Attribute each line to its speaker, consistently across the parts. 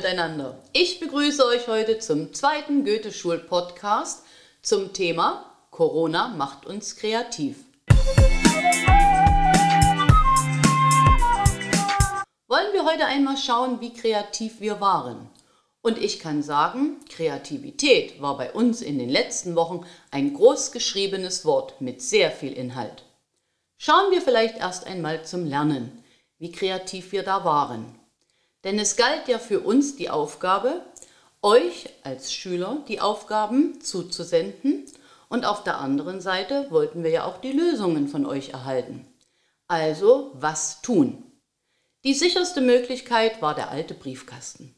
Speaker 1: miteinander. Ich begrüße euch heute zum zweiten Goethe-Schul-Podcast zum Thema Corona macht uns kreativ. Wollen wir heute einmal schauen, wie kreativ wir waren. Und ich kann sagen, Kreativität war bei uns in den letzten Wochen ein groß geschriebenes Wort mit sehr viel Inhalt. Schauen wir vielleicht erst einmal zum Lernen, wie kreativ wir da waren. Denn es galt ja für uns die Aufgabe, euch als Schüler die Aufgaben zuzusenden und auf der anderen Seite wollten wir ja auch die Lösungen von euch erhalten. Also was tun? Die sicherste Möglichkeit war der alte Briefkasten.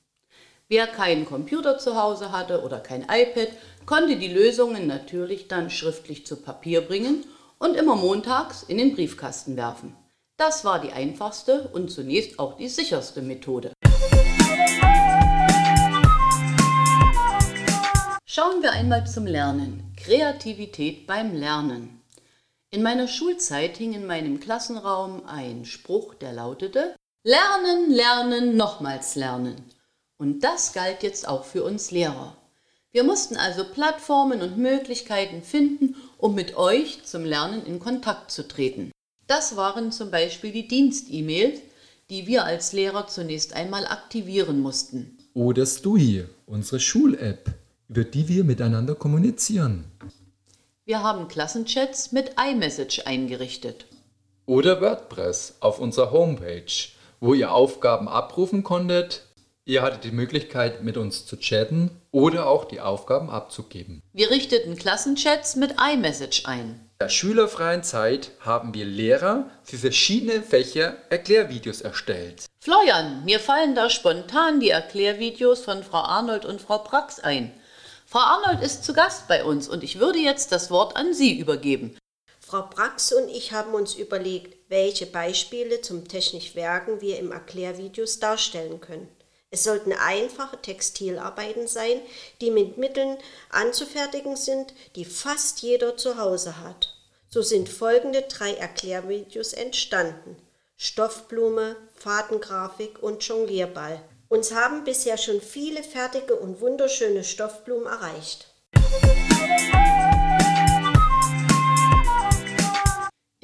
Speaker 1: Wer keinen Computer zu Hause hatte oder kein iPad, konnte die Lösungen natürlich dann schriftlich zu Papier bringen und immer montags in den Briefkasten werfen. Das war die einfachste und zunächst auch die sicherste Methode. Schauen wir einmal zum Lernen. Kreativität beim Lernen. In meiner Schulzeit hing in meinem Klassenraum ein Spruch, der lautete Lernen, lernen, nochmals lernen. Und das galt jetzt auch für uns Lehrer. Wir mussten also Plattformen und Möglichkeiten finden, um mit euch zum Lernen in Kontakt zu treten. Das waren zum Beispiel die Dienst-E-Mails, die wir als Lehrer zunächst einmal aktivieren mussten.
Speaker 2: Oder Stui, unsere Schul-App, über die wir miteinander kommunizieren.
Speaker 1: Wir haben Klassenchats mit iMessage eingerichtet.
Speaker 3: Oder WordPress auf unserer Homepage, wo ihr Aufgaben abrufen konntet. Ihr hattet die Möglichkeit, mit uns zu chatten oder auch die Aufgaben abzugeben.
Speaker 1: Wir richteten Klassenchats mit iMessage ein.
Speaker 3: In der schülerfreien Zeit haben wir Lehrer für verschiedene Fächer Erklärvideos erstellt.
Speaker 1: Florian, mir fallen da spontan die Erklärvideos von Frau Arnold und Frau Prax ein. Frau Arnold ist zu Gast bei uns und ich würde jetzt das Wort an Sie übergeben.
Speaker 4: Frau Brax und ich haben uns überlegt, welche Beispiele zum technisch Werken wir im Erklärvideos darstellen können. Es sollten einfache Textilarbeiten sein, die mit Mitteln anzufertigen sind, die fast jeder zu Hause hat. So sind folgende drei Erklärvideos entstanden. Stoffblume, Fadengrafik und Jonglierball. Uns haben bisher schon viele fertige und wunderschöne Stoffblumen erreicht.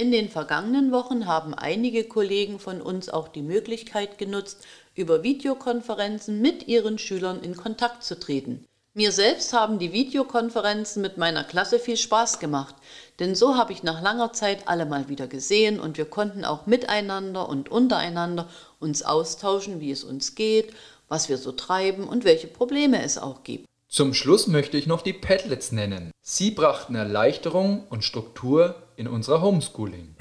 Speaker 1: In den vergangenen Wochen haben einige Kollegen von uns auch die Möglichkeit genutzt, über Videokonferenzen mit ihren Schülern in Kontakt zu treten. Mir selbst haben die Videokonferenzen mit meiner Klasse viel Spaß gemacht, denn so habe ich nach langer Zeit alle mal wieder gesehen und wir konnten auch miteinander und untereinander uns austauschen, wie es uns geht, was wir so treiben und welche Probleme es auch gibt.
Speaker 3: Zum Schluss möchte ich noch die Padlets nennen. Sie brachten Erleichterung und Struktur in unser Homeschooling.